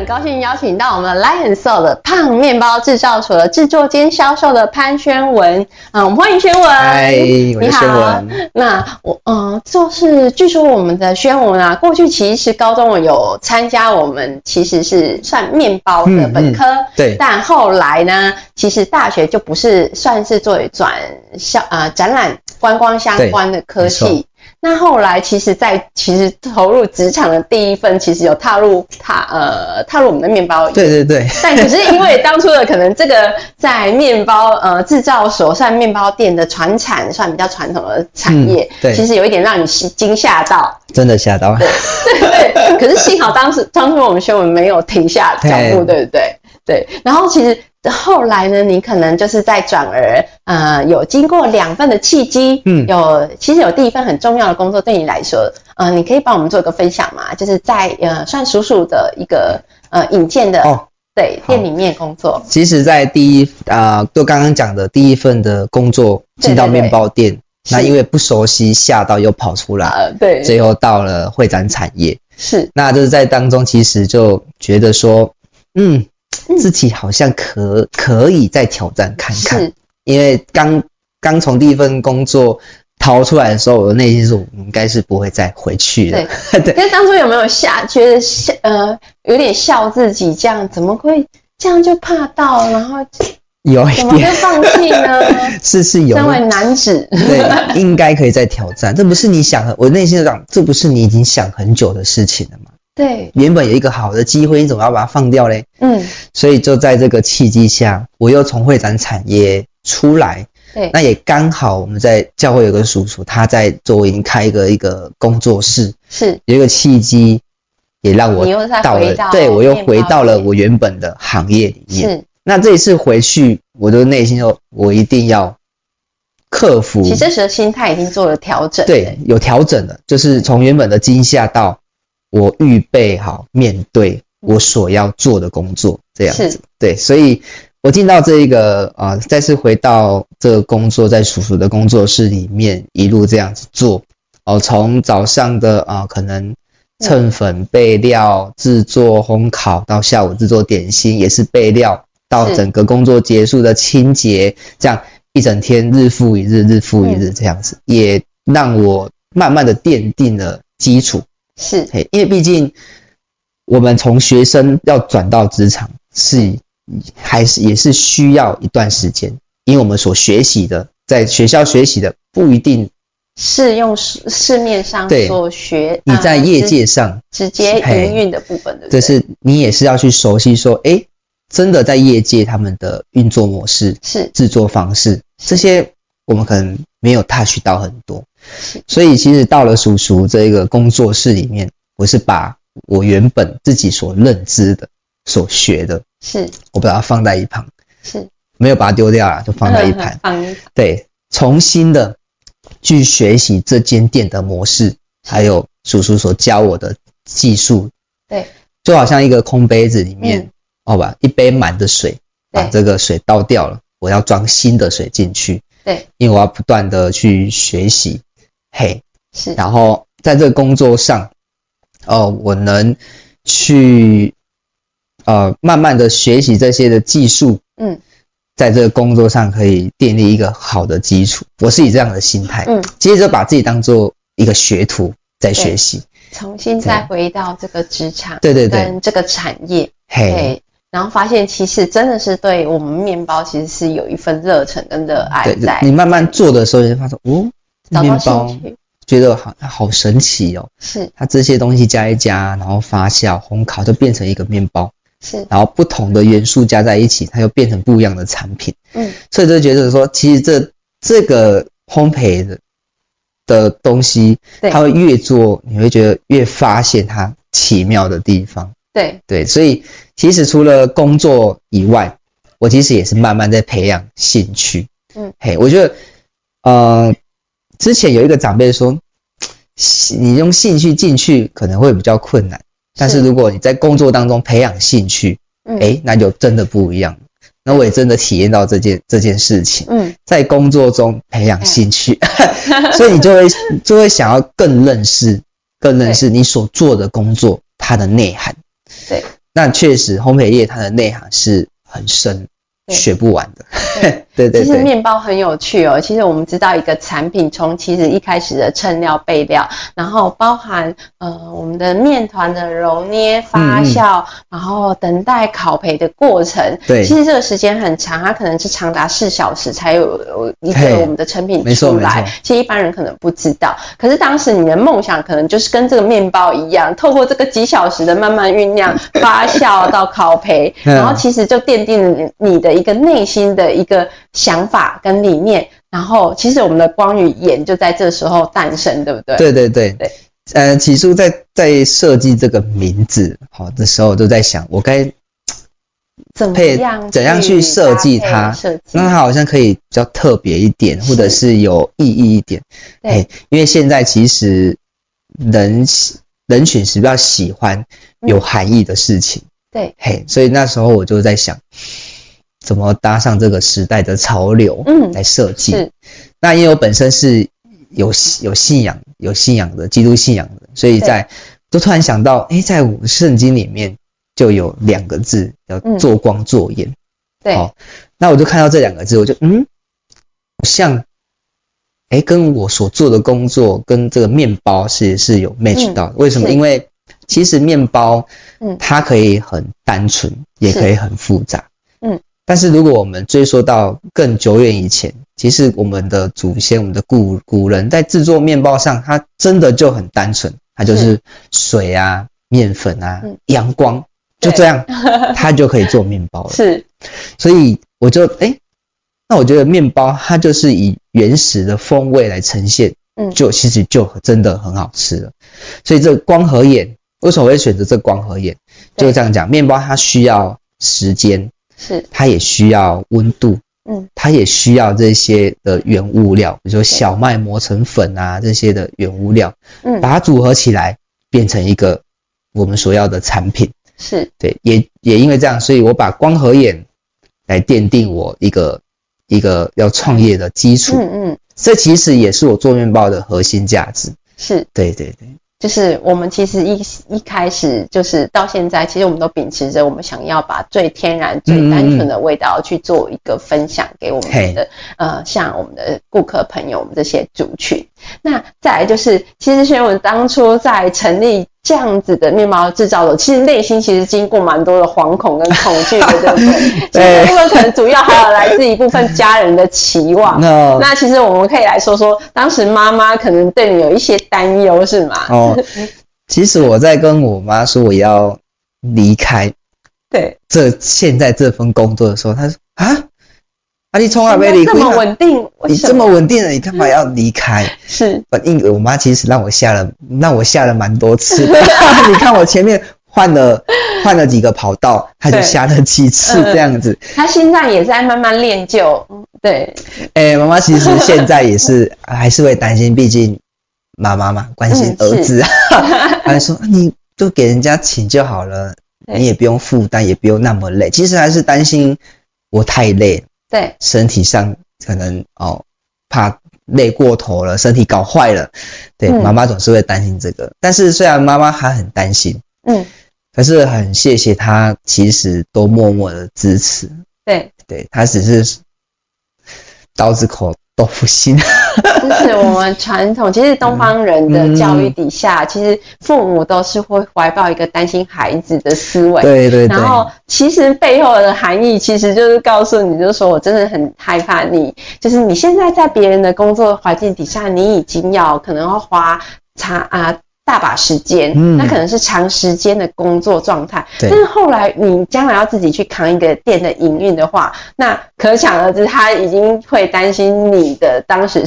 很高兴邀请到我们 Lion Soul 的胖面包制造所的制作兼销售的潘宣文，啊，我们欢迎宣文。嗨，我是宣文。你好。那我，嗯，就是据说我们的宣文啊，过去其实高中我有参加我们其实是算面包的本科，嗯嗯、对。但后来呢，其实大学就不是算是作为转销呃展览观光相关的科系。那后来，其实，在其实投入职场的第一份，其实有踏入踏呃踏入我们的面包业。对对对。但可是因为 当初的可能这个在面包呃制造所算面包店的传产算比较传统的产业，嗯、对，其实有一点让你惊吓到。真的吓到。对对对。可是幸好当时当初我们宣文没有停下脚步，对不对？对。然后其实。后来呢，你可能就是在转而，呃，有经过两份的契机，嗯，有其实有第一份很重要的工作对你来说，呃，你可以帮我们做一个分享吗？就是在呃，算叔叔的一个呃引荐的，哦，对，店里面工作。其实，在第一啊，呃，就刚刚讲的第一份的工作进到面包店，那因为不熟悉，吓到又跑出来，呃，对，最后到了会展产业，是，那就是在当中，其实就觉得说，嗯。自己好像可可以再挑战看看，是因为刚刚从第一份工作逃出来的时候，我的内心说，我应该是不会再回去了。对，对。可是当初有没有吓，觉得笑呃有点笑自己这样，怎么会这样就怕到，然后有一点怎么会放弃呢？是是有，身为男子，对，应该可以再挑战。这不是你想，我内心想，这不是你已经想很久的事情了吗？对，原本有一个好的机会，你怎么要把它放掉嘞？嗯，所以就在这个契机下，我又从会展产业出来。对，那也刚好我们在教会有个叔叔，他在周营开一个一个工作室，是有一个契机，也让我到了，到对我又回到了我原本的行业里面。是，那这一次回去，我的内心就，我一定要克服。其实这时的心态已经做了调整，对，有调整了，就是从原本的惊吓到。我预备好面对我所要做的工作，这样子，是对，所以我进到这一个啊、呃，再次回到这个工作，在叔叔的工作室里面一路这样子做，哦，从早上的啊、呃，可能称粉、备料、制作、烘烤，到下午制作点心，也是备料，到整个工作结束的清洁，这样一整天日复一日，日复一日这样子，也让我慢慢的奠定了基础。是，因为毕竟我们从学生要转到职场是还是也是需要一段时间，因为我们所学习的，在学校学习的不一定适用市市面上所学。你在业界上直接营运的部分的，这是你也是要去熟悉说，诶，真的在业界他们的运作模式是制作方式这些，我们可能没有 touch 到很多。所以其实到了叔叔这个工作室里面，我是把我原本自己所认知的、所学的，是我把它放在一旁，是没有把它丢掉了，就 放在一旁。对，重新的去学习这间店的模式，还有叔叔所教我的技术。对，就好像一个空杯子里面，好吧，一杯满的水，把这个水倒掉了，我要装新的水进去。对，因为我要不断的去学习。嘿，是，然后在这个工作上，哦，我能去呃慢慢的学习这些的技术，嗯，在这个工作上可以建立一个好的基础。我是以这样的心态，嗯，接着把自己当做一个学徒在学习，重新再回到这个职场，对。对对，跟这个产业，嘿，然后发现其实真的是对我们面包其实是有一份热忱跟热爱在。你慢慢做的时候，你就发现，哦。面包觉得好好神奇哦，是它这些东西加一加，然后发酵、烘烤，就变成一个面包。是，然后不同的元素加在一起，它又变成不一样的产品。嗯，所以就觉得说，其实这这个烘焙的的东西，它会越做，你会觉得越发现它奇妙的地方。对对，所以其实除了工作以外，我其实也是慢慢在培养兴趣。嗯，嘿，我觉得，呃。之前有一个长辈说，你用兴趣进去可能会比较困难，但是如果你在工作当中培养兴趣，哎、嗯欸，那就真的不一样。那我也真的体验到这件这件事情。嗯，在工作中培养兴趣，嗯、所以你就会就会想要更认识、更认识你所做的工作它的内涵。对，那确实烘焙业它的内涵是很深。学不完的，对 对对。其实面包很有趣哦。其实我们知道一个产品从其实一开始的称料备料，然后包含呃我们的面团的揉捏发酵，嗯嗯，然后等待烤焙的过程。对，其实这个时间很长，它可能是长达四小时才有有一个我们的成品出来。其实一般人可能不知道，可是当时你的梦想可能就是跟这个面包一样，透过这个几小时的慢慢酝酿 发酵到烤焙，然后其实就奠定了你的。一个内心的一个想法跟理念，然后其实我们的光与盐就在这时候诞生，对不对？对对对对。呃，起初在在设计这个名字好的时候，都在想我该怎么样怎样去设计它，让它好像可以比较特别一点，或者是有意义一点。对，因为现在其实人人群是比较喜欢有含义的事情。对，嘿，所以那时候我就在想。怎么搭上这个时代的潮流？嗯，来设计。是，那因为我本身是有有信仰、有信仰的基督信仰的，所以在就突然想到，哎，在圣经里面就有两个字叫“做光做盐”。对，好，那我就看到这两个字，我就嗯，像，哎，跟我所做的工作跟这个面包是是有 match 到的。为什么？因为其实面包，嗯，它可以很单纯，也可以很复杂。但是如果我们追溯到更久远以前，其实我们的祖先、我们的古古人在制作面包上，它真的就很单纯，它就是水啊、面粉啊、阳光，就这样，它就可以做面包了。是，所以我就哎，那我觉得面包它就是以原始的风味来呈现，嗯，就其实就真的很好吃了。所以这光和眼，为什么会选择这光和眼？就是这样讲，面包它需要时间。是，它也需要温度，嗯，它也需要这些的原物料，比如说小麦磨成粉啊，这些的原物料，嗯，把它组合起来，变成一个我们所要的产品。是，对，也也因为这样，所以我把光和眼来奠定我一个一个要创业的基础。嗯嗯，这其实也是我做面包的核心价值。是，对对对。就是我们其实一一开始就是到现在，其实我们都秉持着我们想要把最天然、最单纯的味道去做一个分享给我们的呃，像我们的顾客朋友，我们这些族群。那再来就是，其实轩文当初在成立这样子的面包制造的，其实内心其实经过蛮多的惶恐跟恐惧的，对不对？对。因为可能主要还有来自一部分家人的期望。那其实我们可以来说说，当时妈妈可能对你有一些担忧，是吗？哦。其实我在跟我妈说我要离开，对，这现在这份工作的时候，她说啊。啊，你从来没离开，这么稳定，你这么稳定了，你干嘛要离开？是，因为我妈其实让我下了，让我下了蛮多次的。你看我前面换了换了几个跑道，她就下了几次这样子。她现在也在慢慢练就，对。哎，妈妈其实现在也是还是会担心，毕竟妈妈嘛，关心儿子 啊。还说你就给人家请就好了，你也不用负担，也不用那么累。其实还是担心我太累。对，身体上可能哦，怕累过头了，身体搞坏了。对，妈妈总是会担心这个。但是虽然妈妈还很担心，嗯，可是很谢谢她，其实都默默的支持。对，对，她只是刀子口。豆腐心，就是我们传统，其实东方人的教育底下，嗯、其实父母都是会怀抱一个担心孩子的思维。对对对。然后，其实背后的含义，其实就是告诉你，就是说我真的很害怕你，就是你现在在别人的工作环境底下，你已经要可能要花差啊。大把时间，嗯，那可能是长时间的工作状态。对。但是后来你将来要自己去扛一个店的营运的话，那可想而知，他已经会担心你的当时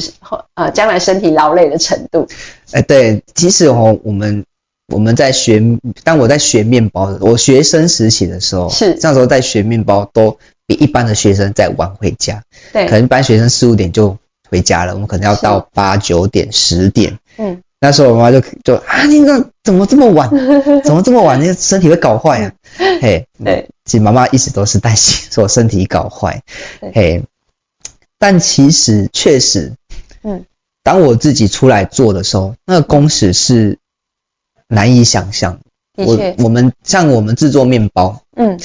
呃将来身体劳累的程度。哎，对，其实哦，我们我们在学，当我在学面包的，我学生时期的时候，是那时候在学面包，都比一般的学生在晚回家。对。可能一般学生四五点就回家了，我们可能要到八九点十点。嗯。那时候我妈就就啊，你那怎么这么晚？怎么这么晚？你身体会搞坏啊？嘿，对，其实妈妈一直都是担心说我身体搞坏，嘿，但其实确实，嗯，当我自己出来做的时候，那个工时是难以想象。我我们像我们制作面包，嗯，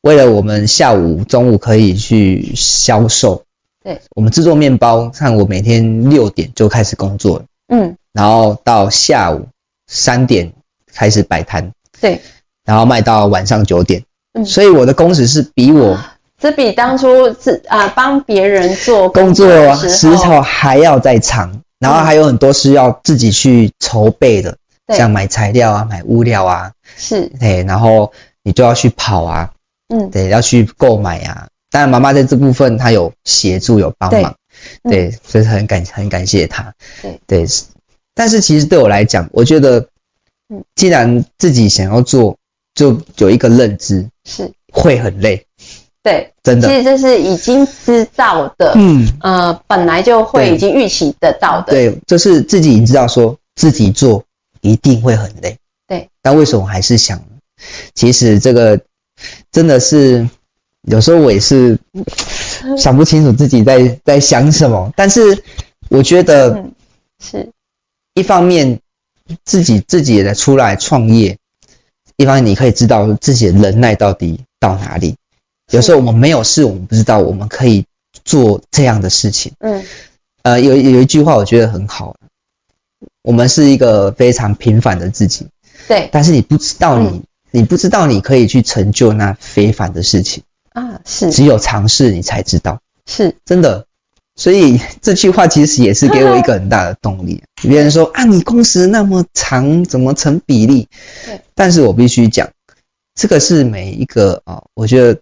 为了我们下午中午可以去销售，对，我们制作面包，像我每天六点就开始工作了，嗯，然后到下午三点开始摆摊，对，然后卖到晚上九点，嗯，所以我的工时是比我这比当初是啊帮别人做工作时候还要再长，然后还有很多是要自己去筹备的。像买材料啊，买物料啊，是，对，然后你就要去跑啊，嗯，对，要去购买啊。当然，妈妈在这部分她有协助，有帮忙，对，对，所以很感很感谢她，对。对。但是其实对我来讲，我觉得，嗯，既然自己想要做，就有一个认知，是会很累，对，真的。其实这是已经知道的，嗯呃，本来就会已经预期得到的，对，就是自己已经知道说自己做。一定会很累，对。但为什么还是想？其实这个真的是有时候我也是 想不清楚自己在在想什么。但是我觉得，嗯，是一方面自己自己也在出来创业，一方面你可以知道自己的能耐到底到哪里。有时候我们没有事，我们不知道我们可以做这样的事情。嗯，呃，有有一句话我觉得很好。我们是一个非常平凡的自己，对。但是你不知道你，嗯、你不知道你可以去成就那非凡的事情啊！是，只有尝试你才知道，是真的。所以这句话其实也是给我一个很大的动力。别人说啊，你工时那么长，怎么成比例？对。但是我必须讲，这个是每一个啊，我觉得，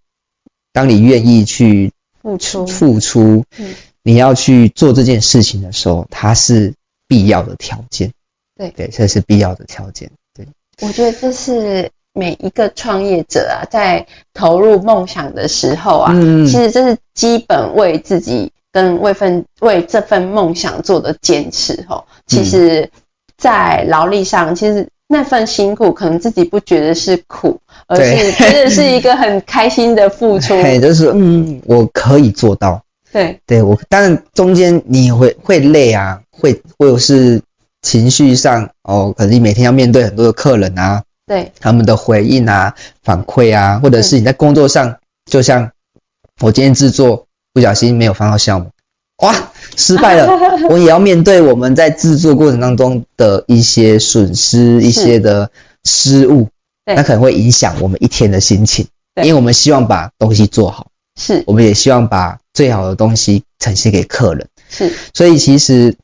当你愿意去付出，付出，嗯，你要去做这件事情的时候，它是。必要的条件，对对，这是必要的条件。对，我觉得这是每一个创业者啊，在投入梦想的时候啊，嗯，其实这是基本为自己跟为份为这份梦想做的坚持吼。其实，在劳力上，其实那份辛苦可能自己不觉得是苦，而是 真的是一个很开心的付出。对，就是嗯，我可以做到。对，对我当然中间你会会累啊。会或者是情绪上哦，可能你每天要面对很多的客人啊，对他们的回应啊、反馈啊，或者是你在工作上，就像我今天制作不小心没有放到项目，哇，失败了，我也要面对我们在制作过程当中的一些损失、一些的失误，那可能会影响我们一天的心情，因为我们希望把东西做好，是，我们也希望把最好的东西呈现给客人，是，所以其实。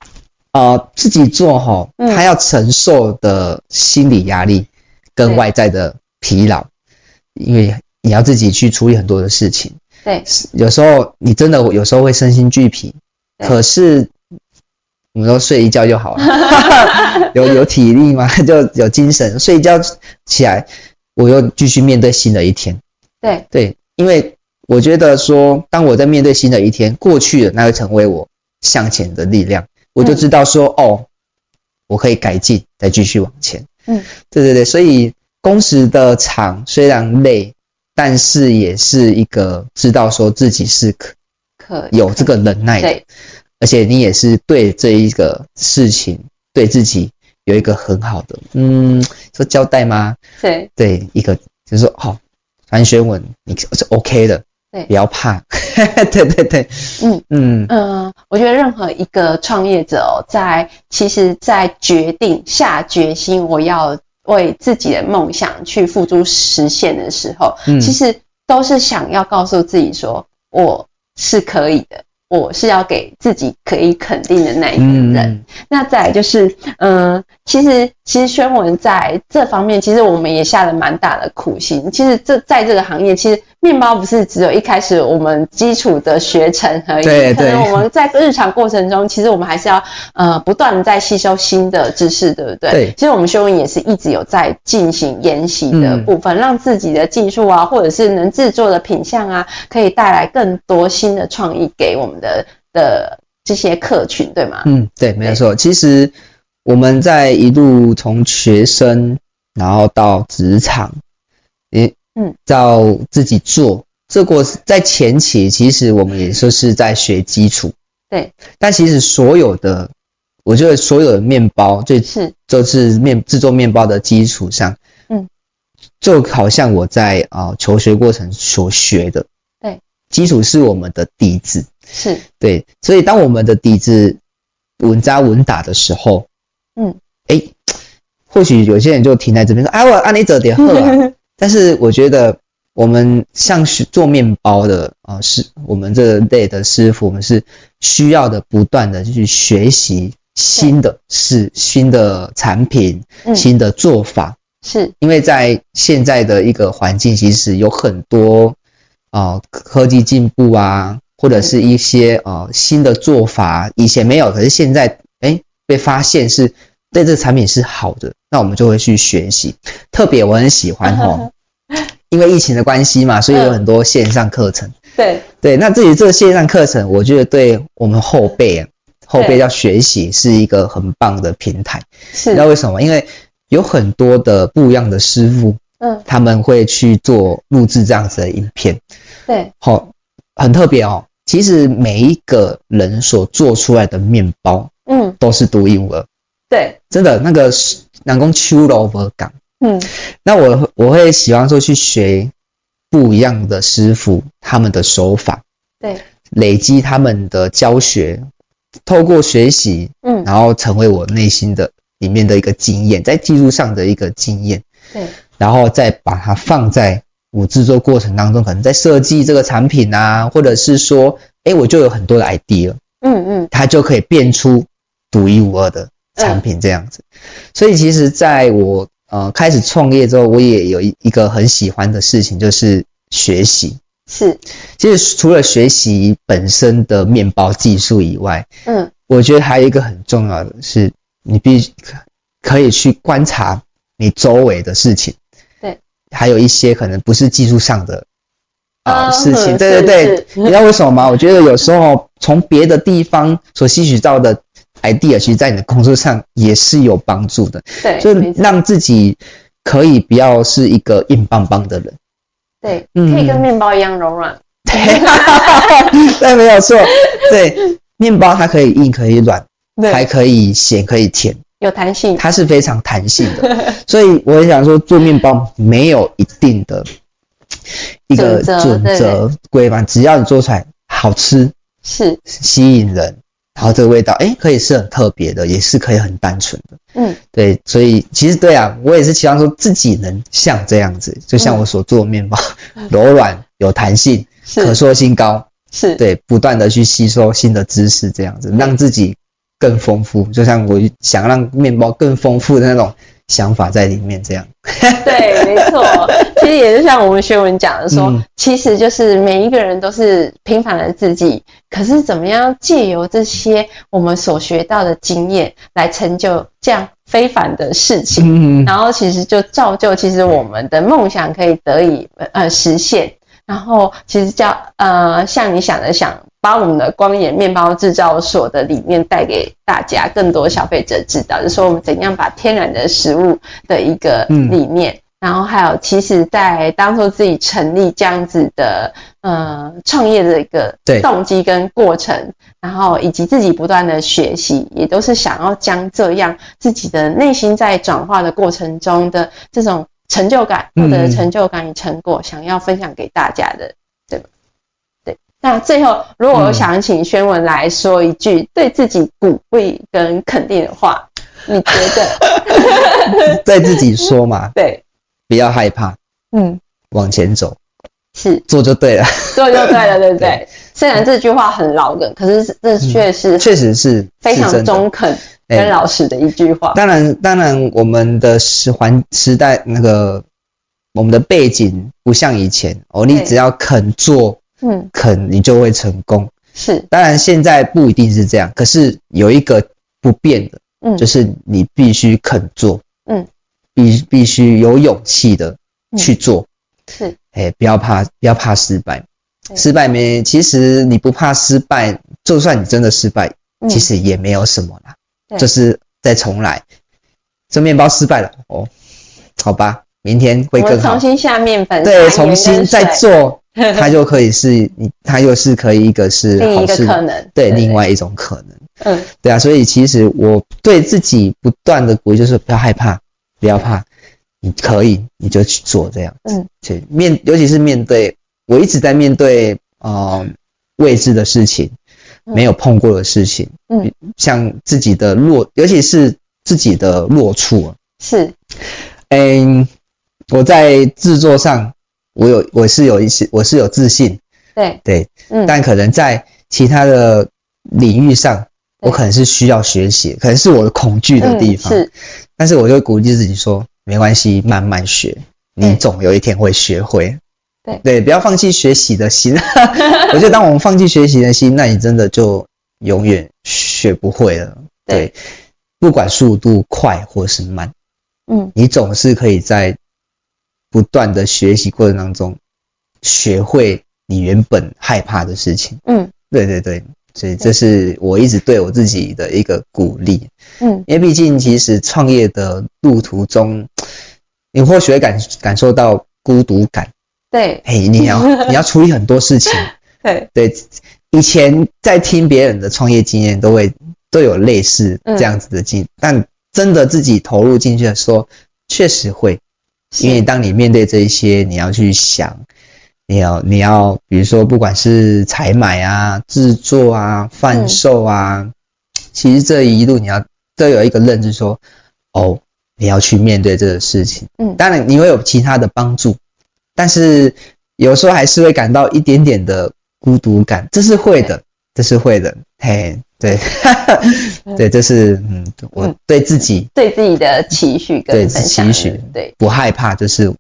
呃，自己做哈，他要承受的心理压力跟外在的疲劳，因为你要自己去处理很多的事情。对，有时候你真的有时候会身心俱疲，可是我们都睡一觉就好了，有有体力嘛，就有精神，睡一觉起来，我又继续面对新的一天。对对，因为我觉得说，当我在面对新的一天，过去的那会成为我向前的力量。我就知道说哦，我可以改进，再继续往前。嗯，对对对，所以工时的长虽然累，但是也是一个知道说自己是可可有这个能耐的，而且你也是对这一个事情对自己有一个很好的嗯说交代吗？对对，一个就是说好，frank 宣文你是 OK 的。对，不要怕，对对对，嗯嗯嗯、呃，我觉得任何一个创业者哦，在其实，在决定下决心我要为自己的梦想去付诸实现的时候，嗯，其实都是想要告诉自己说，我是可以的。我是要给自己可以肯定的那一个人。嗯、那再来就是，嗯、呃，其实其实宣文在这方面，其实我们也下了蛮大的苦心。其实这在这个行业，其实面包不是只有一开始我们基础的学程而已。对对。可能我们在日常过程中，其实我们还是要呃不断的在吸收新的知识，对不对？对。其实我们宣文也是一直有在进行研习的部分，嗯、让自己的技术啊，或者是能制作的品相啊，可以带来更多新的创意给我们。的的这些客群对吗？嗯，对，没有错。其实我们在一路从学生，然后到职场，也，嗯，到自己做，这过在前期，其实我们也说是在学基础。对。但其实所有的，我觉得所有的面包，就是就是面制作面包的基础上，嗯，就好像我在啊、呃、求学过程所学的，对，基础是我们的底子，是对，所以当我们的底子稳扎稳打的时候。嗯，哎，或许有些人就停在这边说：“啊，我按你折叠喝啊。” 但是我觉得，我们像是做面包的啊，是我们这类的师傅，我们是需要的，不断的去学习新的事新的产品、嗯、新的做法。是因为在现在的一个环境，其实有很多啊科技进步啊，或者是一些呃新的做法，以前没有，可是现在哎被发现是。对这个产品是好的，那我们就会去学习。特别我很喜欢 齁，因为疫情的关系嘛，所以有很多线上课程。对对，那至于这个线上课程，我觉得对我们后辈啊，后辈要学习是一个很棒的平台。是，你知道为什么？因为有很多的不一样的师傅，嗯，他们会去做录制这样子的影片。对，好，很特别哦。其实每一个人所做出来的面包，嗯，都是独一无二。对，真的那个南宫秋萝卜港，嗯，那我我会喜欢说去学不一样的师傅他们的手法，对，累积他们的教学，透过学习，嗯，然后成为我内心的里面的一个经验，在技术上的一个经验，对，然后再把它放在我制作过程当中，可能在设计这个产品啊，或者是说，哎，我就有很多的 idea，嗯嗯，它就可以变出独一无二的。产品这样子，所以其实在我呃开始创业之后，我也有一一个很喜欢的事情，就是学习。是，其实除了学习本身的面包技术以外，嗯，我觉得还有一个很重要的是，你必须可以去观察你周围的事情。对，还有一些可能不是技术上的啊、呃、事情。对对对，你知道为什么吗？我觉得有时候从别的地方所吸取到的。Idea 其实，在你的工作上也是有帮助的，对，就让自己可以不要是一个硬邦邦的人，对，嗯，可以跟面包一样柔软，对，对，没有错，对，面包它可以硬，可以软，对，还可以咸，可以甜，有弹性，它是非常弹性的，所以我也想说，做面包没有一定的一个准则规范，只要你做出来好吃，是。吸引人。然后这个味道，哎，可以是很特别的，也是可以很单纯的。嗯，对，所以其实对啊，我也是希望说自己能像这样子，就像我所做的面包，嗯、柔软有弹性，可塑性高，是对，不断的去吸收新的知识，这样子让自己更丰富。就像我想让面包更丰富的那种想法在里面，这样。对，没错。其实也就像我们学文讲的说，嗯、其实就是每一个人都是平凡的自己，可是怎么样借由这些我们所学到的经验来成就这样非凡的事情，嗯、然后其实就造就其实我们的梦想可以得以呃实现，然后其实叫呃像你想的想把我们的光野面包制造所的理念带给大家更多消费者知道，就是说我们怎样把天然的食物的一个理念。嗯然后还有，其实，在当初自己成立这样子的呃创业的一个动机跟过程，然后以及自己不断的学习，也都是想要将这样自己的内心在转化的过程中的这种成就感，获得成就感与成果，想要分享给大家的，对吧？对。那最后，如果我想请宣文来说一句对自己鼓励跟肯定的话，你觉得？对自己说嘛？对。不要害怕，嗯，往前走，是做就对了，做就对了，对不对？对，虽然这句话很老梗，可是这确实确实是非常中肯跟老实的一句话。当然，当然，我们的时环时代那个我们的背景不像以前哦，你只要肯做，嗯，肯你就会成功。是，当然现在不一定是这样，可是有一个不变的，嗯，就是你必须肯做，嗯。必必须有勇气的去做，是，哎，不要怕，不要怕失败，失败没，其实你不怕失败，就算你真的失败，其实也没有什么啦，就是再重来。这面包失败了哦，好吧，明天会更好。重新下面粉，对，重新再做，它就可以是你，它又是可以一个是另一个可能，对，另外一种可能。嗯，对啊，所以其实我对自己不断的鼓励，就是不要害怕，不要怕，你可以，你就去做这样。嗯，去，面，尤其是面对，我一直在面对，呃，未知的事情，没有碰过的事情，嗯，像自己的弱，尤其是自己的弱处，是，嗯，我在制作上，我有，我是有一些，我是有自信，对，对，嗯，但可能在其他的领域上。我可能是需要学习，可能是我的恐惧的地方。嗯、是，但是我就会鼓励自己说，没关系，慢慢学，你总有一天会学会。对对，不要放弃学习的心。我觉得，当我们放弃学习的心，那你真的就永远学不会了。对，对，不管速度快或是慢，嗯，你总是可以在不断的学习过程当中，学会你原本害怕的事情。嗯，对对对。所以这是我一直对我自己的一个鼓励，嗯，因为毕竟其实创业的路途中，你或许会感感受到孤独感，对，嘿，你要 你要处理很多事情，对。对，以前在听别人的创业经验，都会都有类似这样子的经但真的自己投入进去的时候，确实会，因为当你面对这一些，你要去想。你要，你要，比如说，不管是采买啊、制作啊、贩售啊，嗯、其实这一路你要都有一个认知，说，哦，你要去面对这个事情。嗯，当然你会有其他的帮助，但是有时候还是会感到一点点的孤独感，这是会的，这是会的。嘿，对，对，这是嗯，我对自己、嗯、对自己的期许跟，对期许，对，不害怕，就是。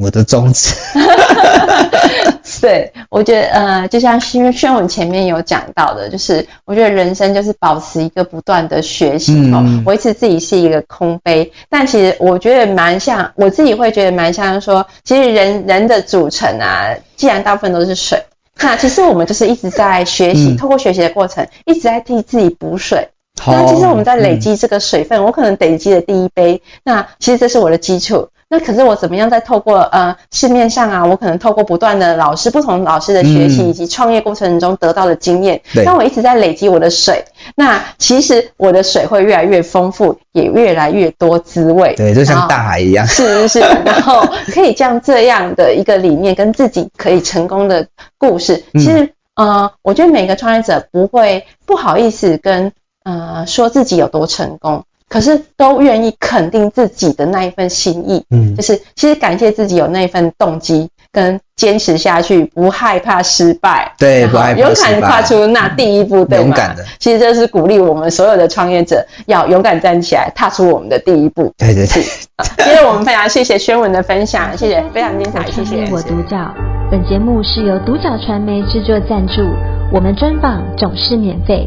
我的宗旨，对，我觉得呃，就像宣宣文前面有讲到的，就是我觉得人生就是保持一个不断的学习哦，维持自己是一个空杯。但其实我觉得蛮像，我自己会觉得蛮像说，其实人人的组成啊，既然大部分都是水，那其实我们就是一直在学习，透过学习的过程，一直在替自己补水。那其实我们在累积这个水分，我可能累积了第一杯，那其实这是我的基础。那可是我怎么样在透过呃市面上啊，我可能透过不断的老师、不同老师的学习以及创业过程中得到的经验，当我一直在累积我的水，那其实我的水会越来越丰富，也越来越多滋味。对，就像大海一样。是是是，然后可以将这样的一个理念跟自己可以成功的故事，其实呃，我觉得每个创业者不会不好意思跟呃说自己有多成功。可是都愿意肯定自己的那一份心意，嗯，就是其实感谢自己有那一份动机跟坚持下去，不害怕失败，对，不害怕勇敢跨出那第一步，对吗？勇敢的，其实这是鼓励我们所有的创业者要勇敢站起来，踏出我们的第一步。对对对。今天我们非常谢谢宣文的分享，谢谢，非常精彩，谢谢。我独角，本节目是由独角传媒制作赞助，我们专访总是免费。